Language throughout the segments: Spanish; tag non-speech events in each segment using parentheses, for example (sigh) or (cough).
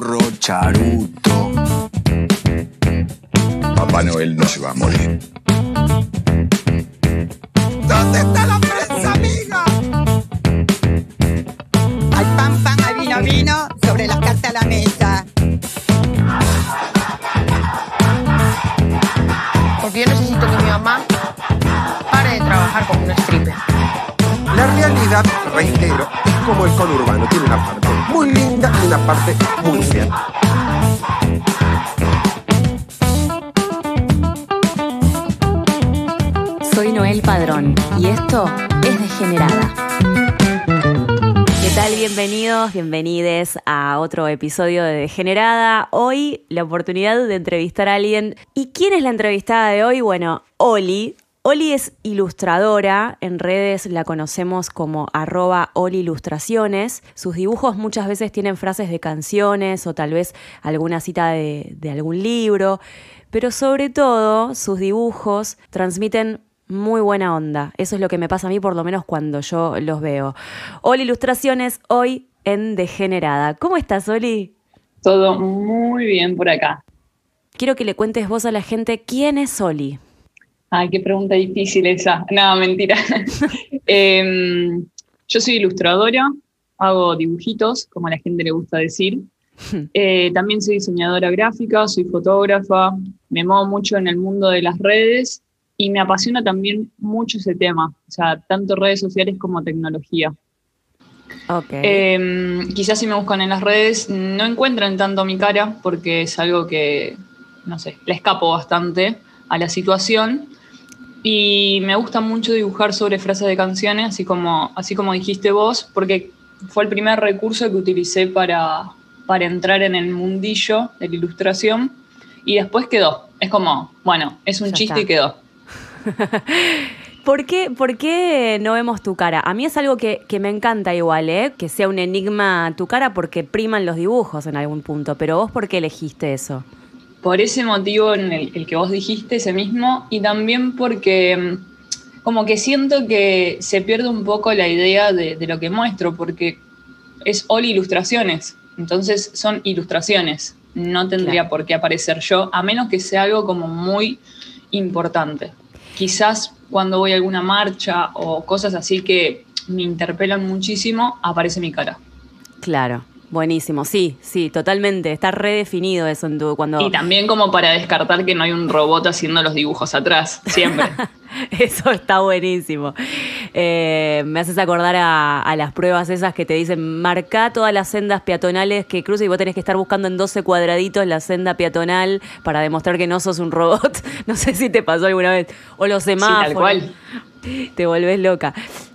burro charuto. Papá Noel no se va a morir. ¿Dónde está la prensa, amiga? Hay pan, pan, hay vino, vino, sobre las cartas a la mesa. Porque yo necesito que mi mamá pare de trabajar como una stripper. La realidad, reitero, como el conurbano. Tiene una parte muy linda y una parte muy fea. Soy Noel Padrón y esto es Degenerada. ¿Qué tal? Bienvenidos, bienvenides a otro episodio de Degenerada. Hoy la oportunidad de entrevistar a alguien. ¿Y quién es la entrevistada de hoy? Bueno, Oli. Oli es ilustradora, en redes la conocemos como arroba. Sus dibujos muchas veces tienen frases de canciones o tal vez alguna cita de, de algún libro, pero sobre todo sus dibujos transmiten muy buena onda. Eso es lo que me pasa a mí por lo menos cuando yo los veo. Oli Ilustraciones hoy en Degenerada. ¿Cómo estás, Oli? Todo muy bien por acá. Quiero que le cuentes vos a la gente quién es Oli. Ay, qué pregunta difícil esa. No, mentira. (laughs) Em, yo soy ilustradora, hago dibujitos, como a la gente le gusta decir. (laughs) Eh, también soy diseñadora gráfica, soy fotógrafa, me muevo mucho en el mundo de las redes y me apasiona también mucho ese tema, o sea, tanto redes sociales como tecnología. Ok. Eh, quizás si me buscan en las redes no encuentran tanto mi cara porque es algo que, no sé, le escapo bastante a la situación. Y me gusta mucho dibujar sobre frases de canciones, así como, así como dijiste vos, porque fue el primer recurso que utilicé para, para entrar en el mundillo de la ilustración. Y después quedó. Es como, bueno, es un Ya chiste está. y quedó. (laughs) ¿Por qué, por qué no vemos tu cara? A mí es algo que, que me encanta igual, ¿eh? Que sea un enigma tu cara porque priman los dibujos en algún punto. Pero vos, ¿por qué elegiste eso? Por ese motivo en el, el que vos dijiste, ese mismo, y también porque mm, como que siento que se pierde un poco la idea de, de lo que muestro, porque es Oli Ilustraciones, entonces son ilustraciones, no tendría Claro. por qué aparecer yo, a menos que sea algo como muy importante. Quizás cuando voy a alguna marcha o cosas así que me interpelan muchísimo, aparece mi cara. Claro, buenísimo. Sí, sí, totalmente. Está redefinido eso en tu cuando. Y también como para descartar que no hay un robot haciendo los dibujos atrás, siempre. (laughs) Eso está buenísimo. Eh, me haces acordar a, a las pruebas esas que te dicen, marca todas las sendas peatonales que cruces y vos tenés que estar buscando en 12 cuadraditos la senda peatonal para demostrar que no sos un robot. (laughs) No sé si te pasó alguna vez. O los Sí, semáforos. tal cual. Te volvés loca.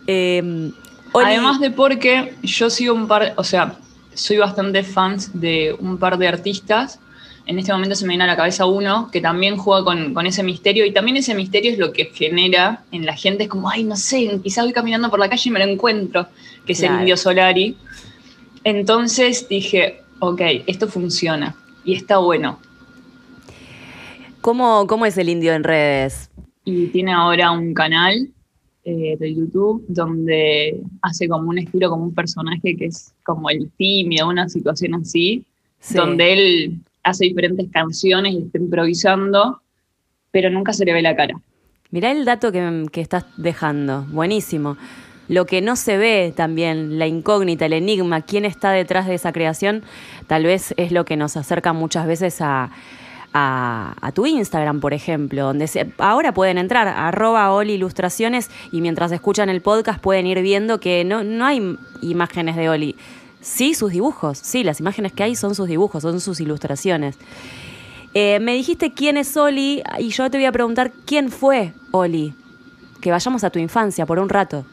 Eh, Además de porque yo sigo un par, o sea, soy bastante fans de un par de artistas. En este momento se me viene a la cabeza uno que también juega con, con ese misterio y también ese misterio es lo que genera en la gente. Es como, ay, no sé, quizás voy caminando por la calle y me lo encuentro, que es Claro. el Indio Solari. Entonces dije, ok, esto funciona y está bueno. ¿cómo, ¿Cómo es el indio en redes? y tiene ahora un canal eh, de YouTube donde hace como un estilo, como un personaje que es como el tímido, una situación así, Sí. donde él hace diferentes canciones y está improvisando, pero nunca se le ve la cara. Mirá el dato que, que estás dejando, buenísimo. Lo que no se ve también, la incógnita, el enigma, quién está detrás de esa creación, tal vez es lo que nos acerca muchas veces a, a- a tu Instagram, por ejemplo, donde se- ahora pueden entrar, arroba Oli Ilustraciones, y mientras escuchan el podcast pueden ir viendo que no, no hay im- imágenes de Oli. Sí, sus dibujos, sí, las imágenes que hay son sus dibujos, son sus ilustraciones. Eh, me dijiste quién es Oli y yo te voy a preguntar quién fue Oli. Que vayamos a tu infancia por un rato.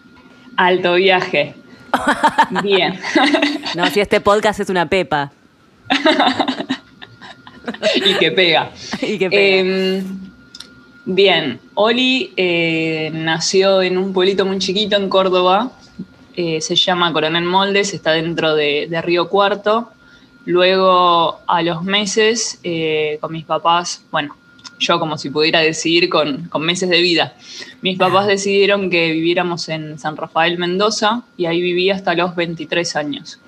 Alto viaje. (laughs) Bien. No, si este podcast es una pepa. (laughs) (laughs) y que pega. (laughs) Y que pega. Eh, bien, Oli eh, nació en un pueblito muy chiquito en Córdoba, eh, se llama Coronel Moldes, está dentro de, de Río Cuarto. Luego, a los meses, eh, con mis papás, bueno, yo como si pudiera decidir con, con meses de vida, mis papás decidieron que viviéramos en San Rafael, Mendoza, y ahí viví hasta los 23 años.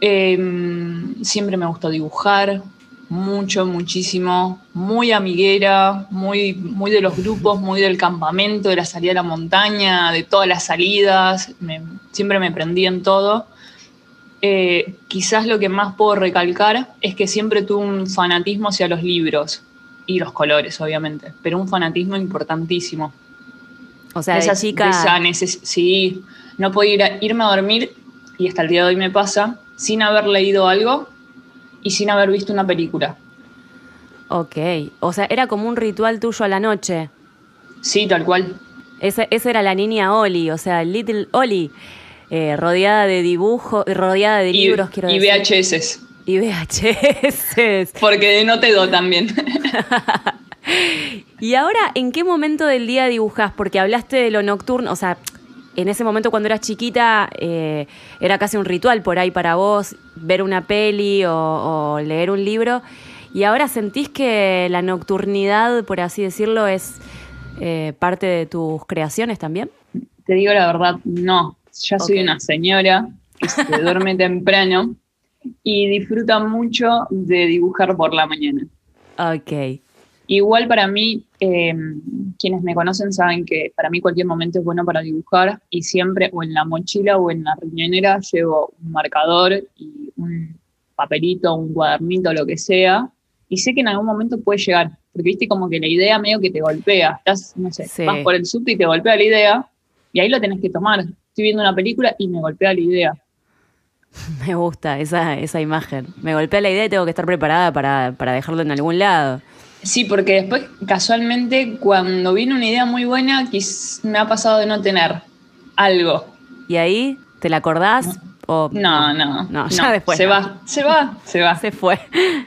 Em, siempre me gustó dibujar, mucho, muchísimo, muy amiguera, muy, muy de los grupos, muy del campamento, de la salida a la montaña, de todas las salidas, me- siempre me prendí en todo. Eh, quizás lo que más puedo recalcar es que siempre tuve un fanatismo hacia los libros y los colores, obviamente, pero un fanatismo importantísimo. O sea, de Esa- chica. de esa neces- sí, no podía ir a- irme a dormir, y hasta el día de hoy me pasa, sin haber leído algo y sin haber visto una película. Ok. O sea, era como un ritual tuyo a la noche. Sí, tal cual. Esa, esa era la niña Oli, o sea, Little Oli, eh, rodeada de dibujos, rodeada de Y, libros, quiero y decir. VHS, Y VHS. (laughs) porque no te do también. (laughs) Y ahora, ¿en qué momento del día dibujas? Porque hablaste de lo nocturno, o sea, en ese momento cuando eras chiquita eh, era casi un ritual por ahí para vos ver una peli o, o leer un libro. Y ahora sentís que la nocturnidad, por así decirlo, es eh, parte de tus creaciones también. te digo la verdad, no. Ya soy una señora que se (laughs) duerme temprano y disfruta mucho de dibujar por la mañana. Ok. Igual para mí, eh, quienes me conocen saben que para mí cualquier momento es bueno para dibujar y siempre o en la mochila o en la riñonera llevo un marcador y un papelito, un cuadernito, lo que sea, y sé que en algún momento puede llegar, porque viste como que la idea medio que te golpea, estás, no sé, Sí. vas por el subte y te golpea la idea y ahí lo tenés que tomar. Estoy viendo una película y me golpea la idea. (laughs) Me gusta esa, esa imagen. Me golpea la idea y tengo que estar preparada para, para dejarlo en algún lado. Sí, porque después, casualmente, cuando viene una idea muy buena, me ha pasado de no tener algo. ¿Y ahí te la acordás? O, No, no. No, ya después. Se no. va, se va, se va. Se fue. (laughs)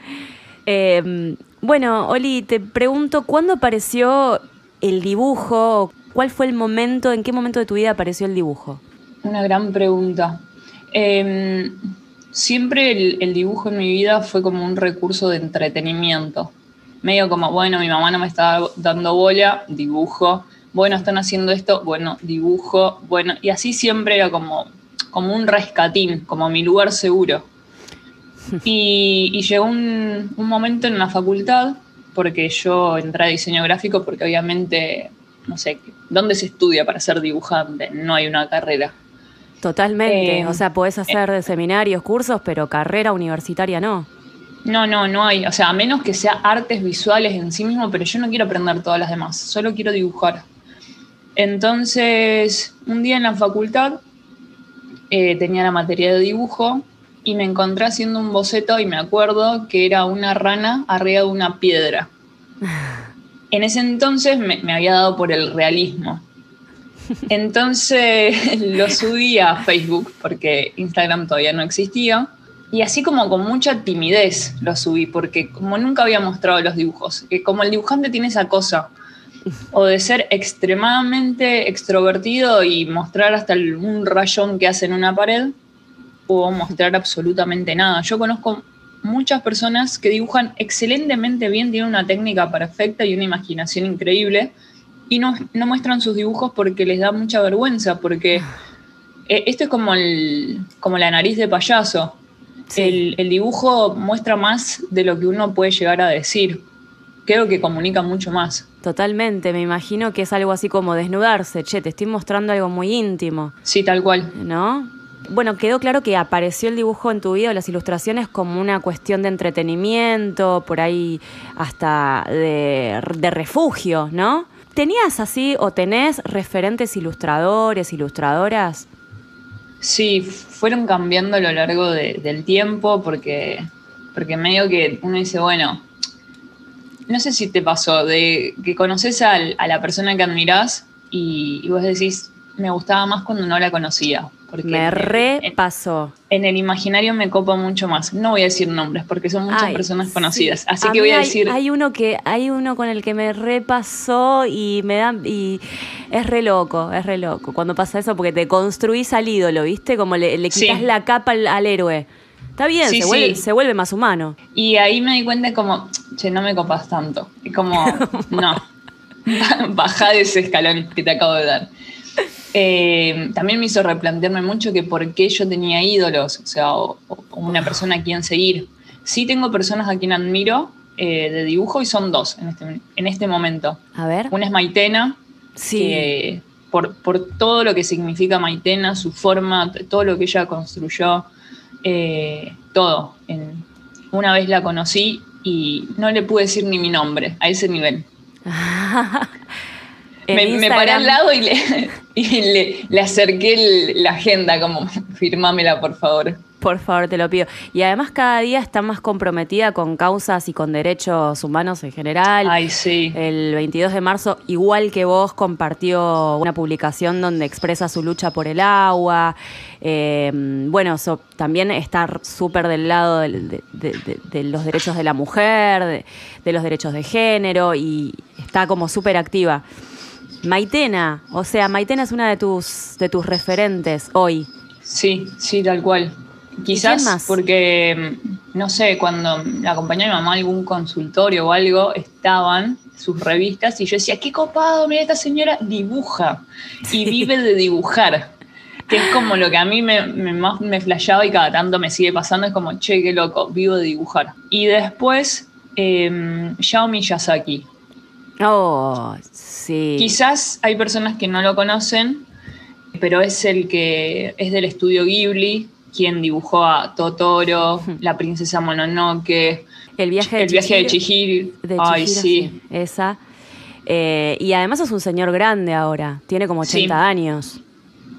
Eh, bueno, Oli, te pregunto, ¿cuándo apareció el dibujo? ¿Cuál fue el momento, en qué momento de tu vida apareció el dibujo? Una gran pregunta. Eh, siempre el, el dibujo en mi vida fue como un recurso de entretenimiento. Medio como, bueno, mi mamá no me está dando bola, dibujo. Bueno, están haciendo esto, bueno, dibujo. Bueno, y así siempre era como, como un rescatín, como mi lugar seguro. (laughs) Y, y llegó un, un momento en la facultad, porque yo entré a diseño gráfico, porque obviamente, no sé, ¿dónde se estudia para ser dibujante? No hay una carrera. Totalmente. Eh, o sea, podés hacer de seminarios, cursos, pero carrera universitaria no. No, no, no hay. O sea, a menos que sea artes visuales en sí mismo, pero yo no quiero aprender todas las demás, solo quiero dibujar. Entonces, un día en la facultad eh, tenía la materia de dibujo y me encontré haciendo un boceto y me acuerdo que era una rana arriba de una piedra. (laughs) En ese entonces me, me había dado por el realismo. Entonces (laughs) lo subí a Facebook porque Instagram todavía no existía. Y así como con mucha timidez lo subí, porque como nunca había mostrado los dibujos, como el dibujante tiene esa cosa, o de ser extremadamente extrovertido y mostrar hasta un rayón que hace en una pared, o mostrar absolutamente nada. Yo conozco muchas personas que dibujan excelentemente bien, tienen una técnica perfecta y una imaginación increíble, y no, no muestran sus dibujos porque les da mucha vergüenza, porque eh, esto es como, el, como la nariz de payaso. Sí. El, el dibujo muestra más de lo que uno puede llegar a decir. Creo que comunica mucho más. Totalmente. Me imagino que es algo así como desnudarse. Che, te estoy mostrando algo muy íntimo, Sí, tal cual. ¿no? Bueno, quedó claro que apareció el dibujo en tu vida, las ilustraciones, como una cuestión de entretenimiento, por ahí hasta de, de refugio, ¿no? ¿Tenías así o tenés referentes ilustradores, ilustradoras? Sí, fueron cambiando a lo largo de- del tiempo porque, porque medio que uno dice, bueno, no sé si te pasó, de que conoces a la persona que admirás y, y vos decís, me gustaba más cuando no la conocía. Porque Me repasó. En el imaginario me copa mucho más. No voy a decir nombres porque son muchas Ay, personas sí. conocidas. Así A que voy a decir. Hay uno que hay uno con el que me repasó y me da y es re loco, es re loco cuando pasa eso porque te construís al ídolo, ¿viste? Como le, le quitas Sí. la capa al, al héroe. Está bien, Sí, se, Vuelve, se vuelve más humano. Y ahí me di cuenta como, che, no me copas tanto. Y como, (laughs) no, baja de ese escalón que te acabo de dar. Eh, también me hizo replantearme mucho que por qué yo tenía ídolos, o sea, o, o una persona a quien seguir. Sí tengo personas a quien admiro eh, de dibujo y son dos en este, en este momento. A ver. Una es Maitena, Sí. que por, por todo lo que significa Maitena, su forma, todo lo que ella construyó, eh, todo. En- una vez la conocí y no le pude decir ni mi nombre, a ese nivel. (laughs) Me, me paré al lado y le, y le, le acerqué el- la agenda, como, (laughs) firmámela, por favor. Por favor, te lo pido. Y además cada día está más comprometida con causas y con derechos humanos en general. Ay, sí. El 22 de marzo, igual que vos, compartió una publicación donde expresa su lucha por el agua. Eh, bueno, so- también está súper del lado de, de- de- de los derechos de la mujer, de, de los derechos de género y está como súper activa. Maitena, o sea, Maitena es una de tus, de tus referentes hoy. Sí, sí, tal cual. Quizás más? porque, mm, no sé, cuando la acompañé a mi mamá a algún consultorio o algo, estaban sus revistas y yo decía, qué copado, mira, esta señora dibuja y vive de dibujar. Que es como lo que a mí me, me- más me flashaba y cada tanto me sigue pasando, es como, che, qué loco, vivo de dibujar. Y después, eh, Yao Miyazaki. Oh, sí. Quizás hay personas que no lo conocen, pero es el que es del estudio Ghibli, quien dibujó a Totoro, la princesa Mononoke, El viaje de el viaje de Chihiro. Chihiro. Ay, Chihiro, sí. Esa. Eh, y además es un señor grande ahora. Tiene como 80 Sí. años.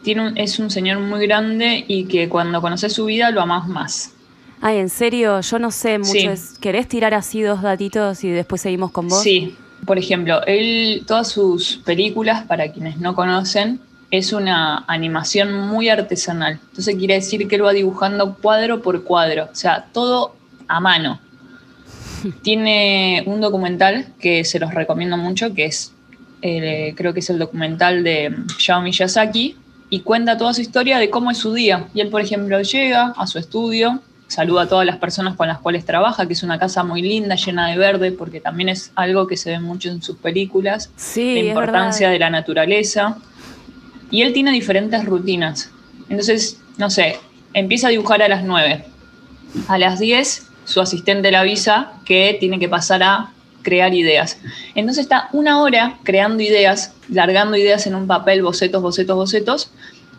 Tiene un- es un señor muy grande y que cuando conoces su vida lo amás más. Ay, en serio, yo no sé mucho. Sí. ¿Querés tirar así dos datitos y después seguimos con vos? Sí, por ejemplo, él, todas sus películas, para quienes no conocen, es una animación muy artesanal. Entonces quiere decir que él va dibujando cuadro por cuadro, o sea, todo a mano. (laughs) Tiene un documental que se los recomiendo mucho, que es, eh, creo que es el documental de Yao Miyazaki, y cuenta toda su historia de cómo es su día. Y él, por ejemplo, llega a su estudio, saluda a todas las personas con las cuales trabaja, que es una casa muy linda, llena de verde, porque también es algo que se ve mucho en sus películas, Sí, la importancia de la naturaleza. Y él tiene diferentes rutinas. Entonces, no sé, empieza a dibujar a las 9. A las 10, su asistente le avisa que tiene que pasar a crear ideas. Entonces está una hora creando ideas, largando ideas en un papel, bocetos, bocetos, bocetos,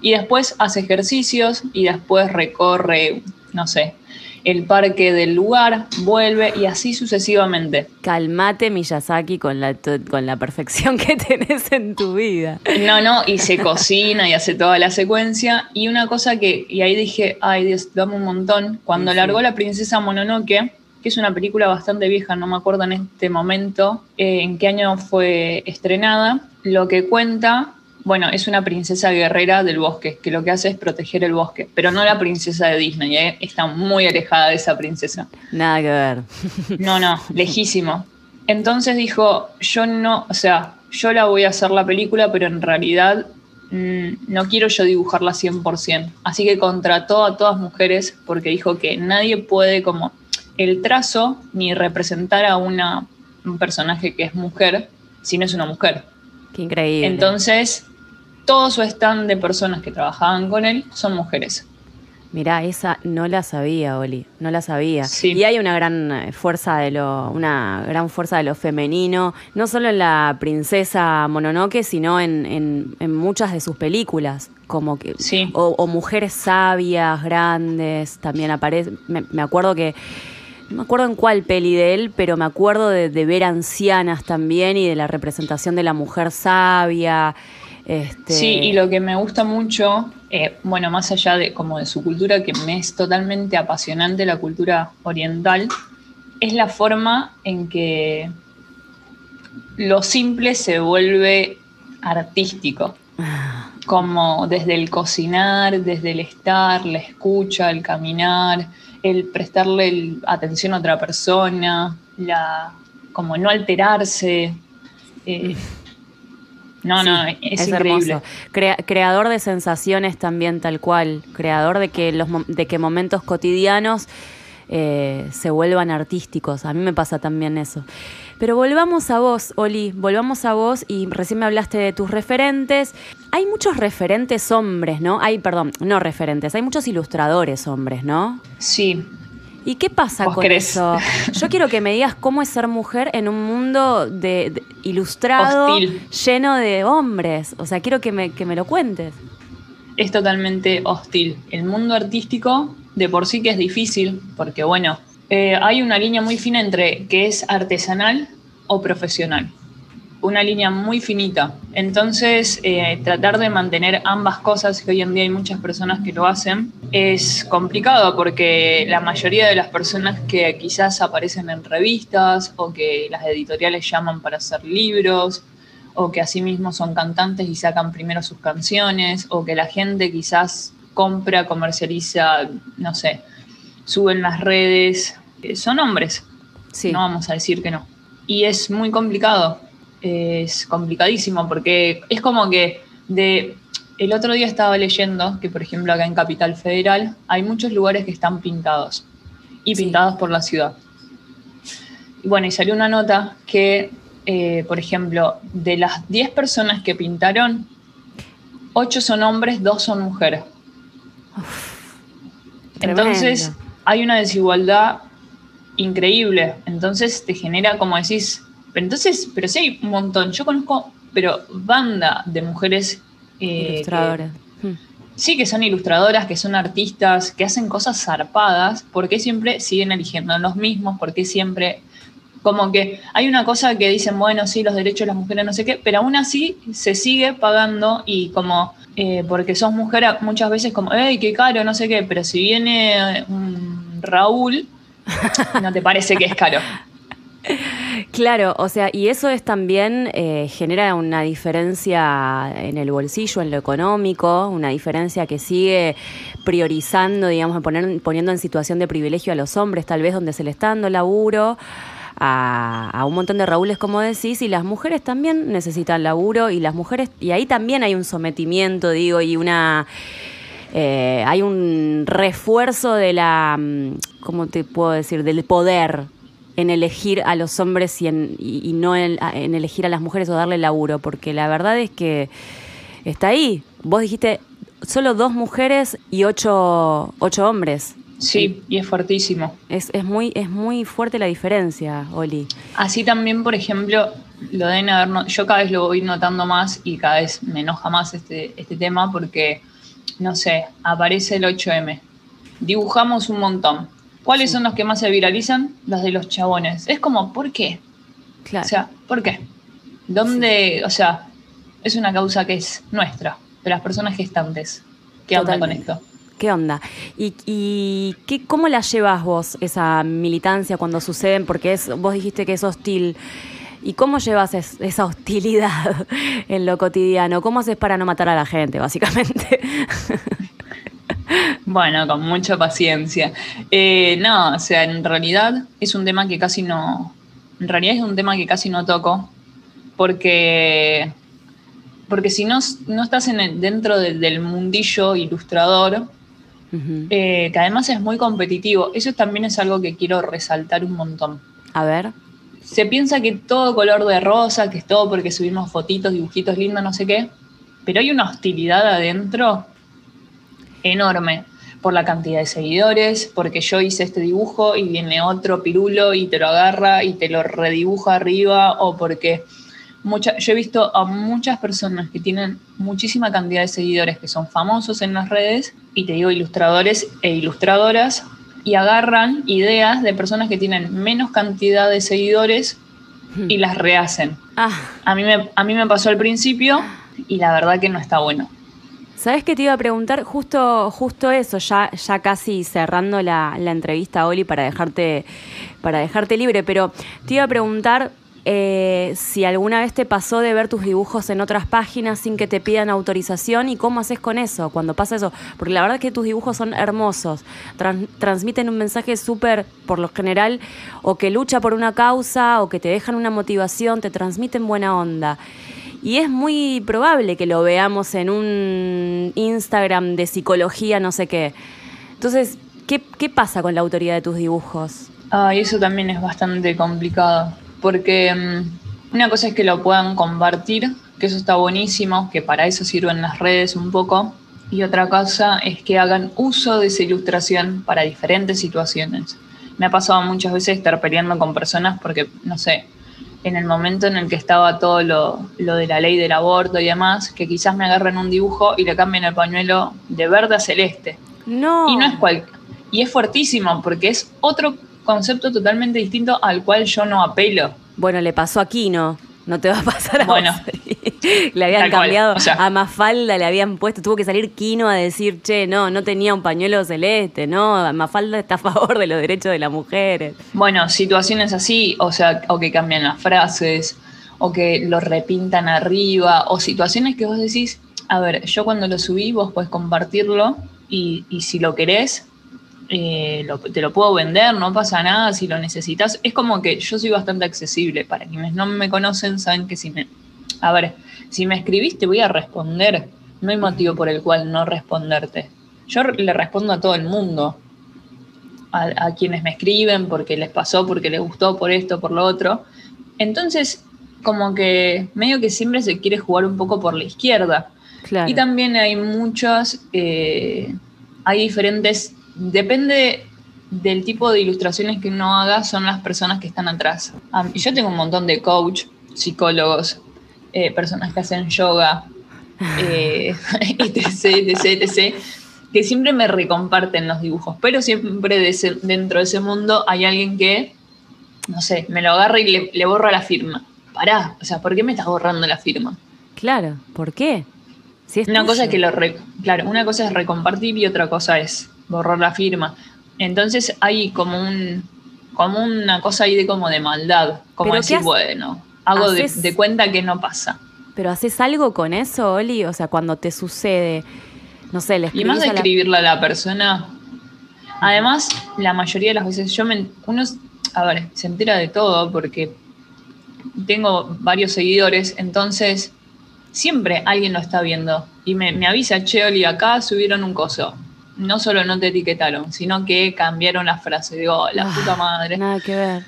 y después hace ejercicios y después recorre, no sé, el parque del lugar, vuelve y así sucesivamente. Calmate, Miyazaki, con la, con la perfección que (laughs) tenés en tu vida. No, no, y se cocina y hace toda la secuencia. Y una cosa que, y ahí dije, ay Dios, dame un montón. Cuando Sí. largó La Princesa Mononoke, que es una película bastante vieja, no me acuerdo en este momento eh, en qué año fue estrenada, lo que cuenta, bueno, es una princesa guerrera del bosque, que lo que hace es proteger el bosque, pero no la princesa de Disney, ¿eh? está muy alejada de esa princesa. Nada que ver. (laughs) No, no, lejísimo. Entonces dijo, yo no, o sea, yo la voy a hacer la película, pero en realidad mm, no quiero yo dibujarla 100%. Así que contrató a todas mujeres porque dijo que nadie puede como el trazo ni representar a una, un personaje que es mujer si no es una mujer. Qué increíble. Entonces, todo su stand de personas que trabajaban con él son mujeres. Mirá, esa no la sabía, Oli, no la sabía. Sí. Y hay una gran eh, fuerza de lo, una gran fuerza de lo femenino, no solo en la princesa Mononoke, sino en, en- en muchas de sus películas, como que Sí. o, o mujeres sabias, grandes, también aparece. Me, me acuerdo que no me acuerdo en cuál peli de él, pero me acuerdo de, de ver ancianas también y de la representación de la mujer sabia. Este, Sí, y lo que me gusta mucho, eh, bueno, más allá de como de su cultura, que me es totalmente apasionante la cultura oriental, es la forma en que lo simple se vuelve artístico. Como desde el cocinar, desde el estar, la escucha, el caminar, el prestarle el- atención a otra persona, la, como no alterarse. eh, no, Sí, no, es, increíble. hermoso. Crea- creador de sensaciones también tal cual, creador de que los de que momentos cotidianos eh, se vuelvan artísticos. A mí me pasa también eso. Pero volvamos a vos, Oli, volvamos a vos y recién me hablaste de tus referentes. Hay muchos referentes hombres, ¿no? Hay, perdón, no referentes, hay muchos ilustradores hombres, ¿no? Sí. ¿Y qué pasa ¿Vos con querés? eso? Yo quiero que me digas cómo es ser mujer en un mundo de, de- ilustrado Hostil. lleno de hombres. O sea, quiero que me, que me lo cuentes. es totalmente hostil. El mundo artístico de por sí que es difícil, porque bueno, eh, hay una línea muy fina entre que es artesanal o profesional. Una línea muy finita. Entonces, eh, tratar de mantener ambas cosas, que hoy en día hay muchas personas que lo hacen, es complicado porque la mayoría de las personas que quizás aparecen en revistas o que las editoriales llaman para hacer libros o que asimismo son cantantes y sacan primero sus canciones, o que la gente quizás compra, comercializa, no sé, suben las redes, eh, son hombres, Sí. no vamos a decir que no. Y es muy complicado, es complicadísimo, porque es como que de... El otro día estaba leyendo que, por ejemplo, acá en Capital Federal hay muchos lugares que están pintados y Sí. pintados por la ciudad. Y bueno, y salió una nota que, eh, por ejemplo, de las 10 personas que pintaron, 8 son hombres, 2 son mujeres. Entonces, hay una desigualdad increíble. Entonces, te genera, como decís, pero entonces, pero sí hay un montón. Yo conozco, pero banda de mujeres. eh, que- Ilustradores. Hmm. Sí, que son ilustradoras, que son artistas, que hacen cosas zarpadas, ¿por qué siempre siguen eligiendo los mismos? ¿Por qué siempre.? Como que hay una cosa que dicen, bueno, sí, los derechos de las mujeres, no sé qué, pero aún así se sigue pagando y como, eh, porque sos mujer, muchas veces como, ¡ay, qué caro! No sé qué, pero si viene un Raúl, (laughs) no te parece que es caro. Claro, o sea, y eso es también eh, genera una diferencia en el bolsillo, en lo económico, una diferencia que sigue priorizando, digamos, poner- poniendo en situación de privilegio a los hombres, tal vez donde se le está dando laburo. A, a un montón de Raúles, como decís, y las mujeres también necesitan laburo, y las mujeres, y ahí también hay un sometimiento, digo, y una eh, hay un refuerzo de la, mm, ¿cómo te puedo decir? Del poder en elegir a los hombres y, en, y, y no en, en elegir a las mujeres o darle laburo, porque la verdad es que está ahí. Vos dijiste solo dos mujeres y ocho, ocho hombres. Sí, y es fuertísimo. Es, es, muy, es muy fuerte la diferencia, Oli. Así también, por ejemplo, lo deben haber no- yo cada vez lo voy notando más y cada vez me enoja más este, este tema porque, no sé, aparece el 8M. Dibujamos un montón. ¿Cuáles son los que más se viralizan? Los de los chabones. Es como, ¿por qué? Claro. O sea, ¿por qué? ¿Dónde? O sea, es una causa que es nuestra, de las personas gestantes. ¿Qué onda con Totalmente. esto? ¿Qué onda? ¿Y, y qué, cómo la llevas vos, esa militancia, cuando suceden? Porque es, vos dijiste que es hostil. ¿Y cómo llevas es- esa hostilidad (laughs) en lo cotidiano? ¿Cómo haces para no matar a la gente, básicamente? (laughs) Bueno, con mucha paciencia. Eh, no, o sea, en realidad es un tema que casi no. En realidad es un tema que casi no toco. Porque. Porque si no, no estás en el- dentro de- del mundillo ilustrador, eh, que además es muy competitivo, eso también es algo que quiero resaltar un montón. A ver. Se piensa que todo color de rosa, que es todo porque subimos fotitos, dibujitos lindos, no sé qué, pero hay una hostilidad adentro enorme por la cantidad de seguidores, porque yo hice este dibujo y viene otro pirulo y te lo agarra y te lo redibuja arriba, o porque mucha, yo he visto a muchas personas que tienen muchísima cantidad de seguidores que son famosos en las redes, y te digo ilustradores e ilustradoras, y agarran ideas de personas que tienen menos cantidad de seguidores y las rehacen. Ah, A mí me, a mí me pasó al principio y la verdad que no está bueno. ¿Sabes qué te iba a preguntar? Justo, justo eso, ya, ya casi cerrando la, la entrevista, Oli, para dejarte, para dejarte libre, pero te iba a preguntar eh, si alguna vez te pasó de ver tus dibujos en otras páginas sin que te pidan autorización y cómo haces con eso cuando pasa eso. Porque la verdad es que tus dibujos son hermosos, Tran- transmiten un mensaje súper, por lo general, o que lucha por una causa o que te dejan una motivación, te transmiten buena onda. Y es muy probable que lo veamos en un Instagram de psicología, no sé qué. Entonces, ¿Qué, pasa con la autoría de tus dibujos? Ah, y eso también es bastante complicado, porque mm, una cosa es que lo puedan compartir, que eso está buenísimo, que para eso sirven las redes un poco, y otra cosa es que hagan uso de esa ilustración para diferentes situaciones. Me ha pasado muchas veces estar peleando con personas porque, no sé, en el momento en el que estaba todo lo, lo de la ley del aborto y demás, que quizás me agarren un dibujo y le cambien el pañuelo de verde a celeste. No. Y no es cual y es fuertísimo porque es otro concepto totalmente distinto al cual yo no apelo. Bueno, le pasó a Kino. No te va a pasar a Bueno. (laughs) le habían cambiado o sea. a Mafalda, le habían puesto, tuvo que salir Kino a decir, che, no, no tenía un pañuelo celeste, no, Mafalda está a favor de los derechos de las mujeres. Bueno, situaciones así, o sea, o que cambian las frases, o que lo repintan arriba, o situaciones que vos decís, a ver, yo cuando lo subí, vos podés compartirlo y, y si lo querés, eh, lo- te lo puedo vender, no pasa nada si lo necesitas. Es como que yo soy bastante accesible. Para quienes no me conocen, saben que si me. A ver, si me escribís, te voy a responder. No hay motivo por el cual no responderte. Yo le respondo a todo el mundo. A, a quienes me escriben porque les pasó, porque les gustó, por esto, por lo otro. Entonces, como que medio que siempre se quiere jugar un poco por la izquierda. Claro. Y también hay muchas, eh, hay diferentes, depende del tipo de ilustraciones que uno haga, son las personas que están atrás. Y yo tengo un montón de coach, psicólogos, eh, personas que hacen yoga, eh, (laughs) etc, etc, etc, que siempre me recomparten los dibujos, pero siempre de ese- dentro de ese mundo hay alguien que, no sé, me lo agarra y le, le borra la firma. Pará, o sea, ¿por qué me estás borrando la firma? Claro, ¿por qué? Si es Una tuyo. cosa es que lo re- claro, una cosa es recompartir y otra cosa es borrar la firma. Entonces hay como un como una cosa ahí de como de maldad, como ¿Pero decir, bueno, hago de, haces? de cuenta que no pasa. ¿Pero haces algo con eso, Oli? O sea, cuando te sucede, no sé, le Y más de escribís a la- escribirle a la persona. Además, la mayoría de las veces yo me uno a ver, se entera de todo porque tengo varios seguidores, entonces siempre alguien lo está viendo y me, me avisa, che, Oli, acá subieron un coso. No solo no te etiquetaron, sino que cambiaron la frase. Digo, la Ah, puta madre. Nada que ver.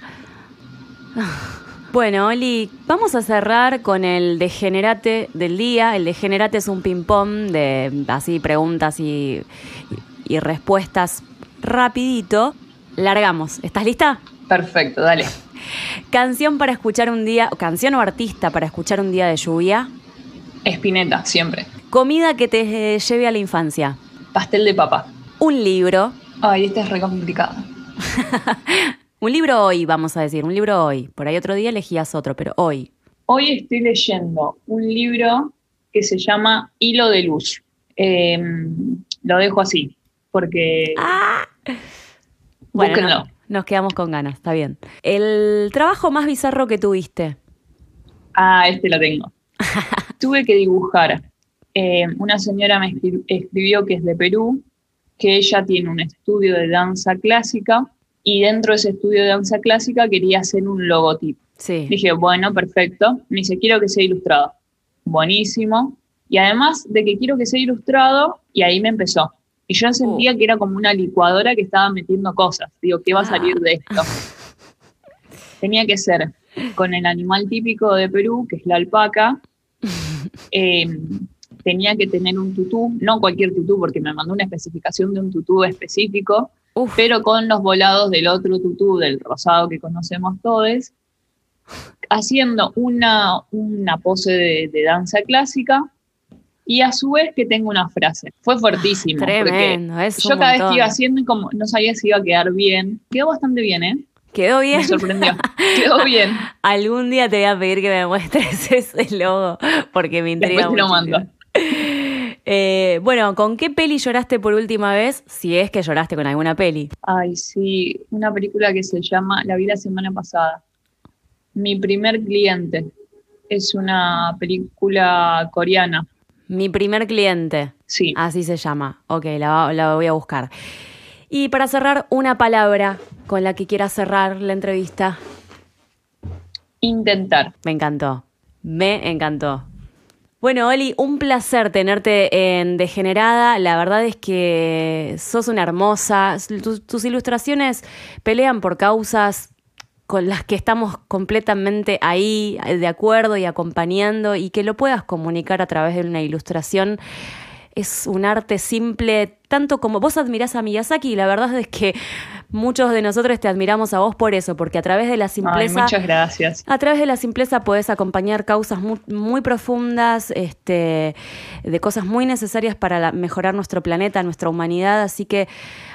Bueno, Oli, vamos a cerrar con el degenerate del día. El degenerate es un ping-pong de así preguntas y, y respuestas rapidito. Largamos. ¿Estás lista? Perfecto, dale. Canción para escuchar un día, o canción o artista para escuchar un día de lluvia. Espineta, siempre. Comida que te lleve a la infancia. Pastel de papa. Un libro. Ay, esta es re complicada. (laughs) Un libro hoy, vamos a decir, un libro hoy. Por ahí otro día elegías otro, pero hoy. Hoy estoy leyendo un libro que se llama Hilo de Luz. Eh, lo dejo así, porque Ah. Bueno, no- nos quedamos con ganas, está bien. El trabajo más bizarro que tuviste. Ah, este lo tengo. (laughs) Tuve que dibujar. Eh, una señora me escri- escribió que es de Perú, que ella tiene un estudio de danza clásica y dentro de ese estudio de danza clásica quería hacer un logotipo. Sí. Dije, bueno, perfecto. Me dice, quiero que sea ilustrado. Buenísimo. Y además de que quiero que sea ilustrado, y ahí me empezó. Y yo sentía que era como una licuadora que estaba metiendo cosas. Digo, ¿qué va a salir de esto? Tenía que ser con el animal típico de Perú, que es la alpaca. (laughs) Eh, tenía que tener un tutú, no cualquier tutú, porque me mandó una especificación de un tutú específico, Uf, pero con los volados del otro tutú, del rosado que conocemos todos, haciendo una, una pose de, de danza clásica y a su vez que tenga una frase. Fue fuertísimo. tremendo. Es yo cada vez que iba haciendo y como no sabía si iba a quedar bien. Quedó bastante bien, ¿eh? Quedó bien. Me sorprendió. Quedó bien. (laughs) Algún día te voy a pedir que me muestres (laughs) ese logo porque me intriga Después te lo mando. Eh, bueno, ¿con qué peli lloraste por última vez? Si es que lloraste con alguna peli. Ay, sí, una película que se llama La vi la semana pasada. Mi primer cliente. Es una película coreana. Mi primer cliente. Sí. Así se llama. Ok, la, la voy a buscar. Y para cerrar, una palabra con la que quieras cerrar la entrevista. Intentar. Me encantó. Me encantó. Bueno, Oli, un placer tenerte en Degenerada. La verdad es que sos una hermosa. Tus, tus ilustraciones pelean por causas con las que estamos completamente ahí, de acuerdo y acompañando, y que lo puedas comunicar a través de una ilustración es un arte simple, tanto como vos admirás a Miyazaki, y la verdad es que muchos de nosotros te admiramos a vos por eso, porque a través de la Ay, simpleza. muchas gracias. A través de la simpleza podés acompañar causas muy, muy profundas, este, de cosas muy necesarias para la- mejorar nuestro planeta, nuestra humanidad. Así que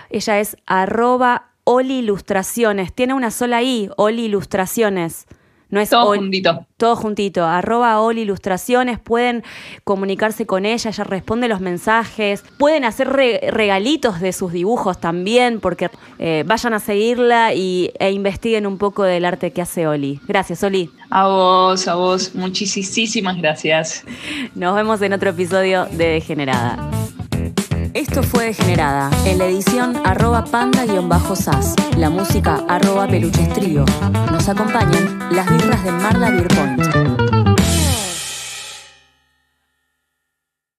ella es arroba Oli Ilustraciones. Tiene una sola I, Oli Ilustraciones. No es Todo Ol- juntito. todo juntito, arroba Oli Ilustraciones, pueden comunicarse con ella, ella responde los mensajes, pueden hacer re- regalitos de sus dibujos también, porque eh, vayan a seguirla y, e investiguen un poco del arte que hace Oli. Gracias, Oli. A vos, a vos, muchísimas gracias. Nos vemos en otro episodio de Degenerada. Esto fue Degenerada, en la edición arroba panda-sas, la música arroba peluchestrío. Nos acompañan las birras de Marla Beer.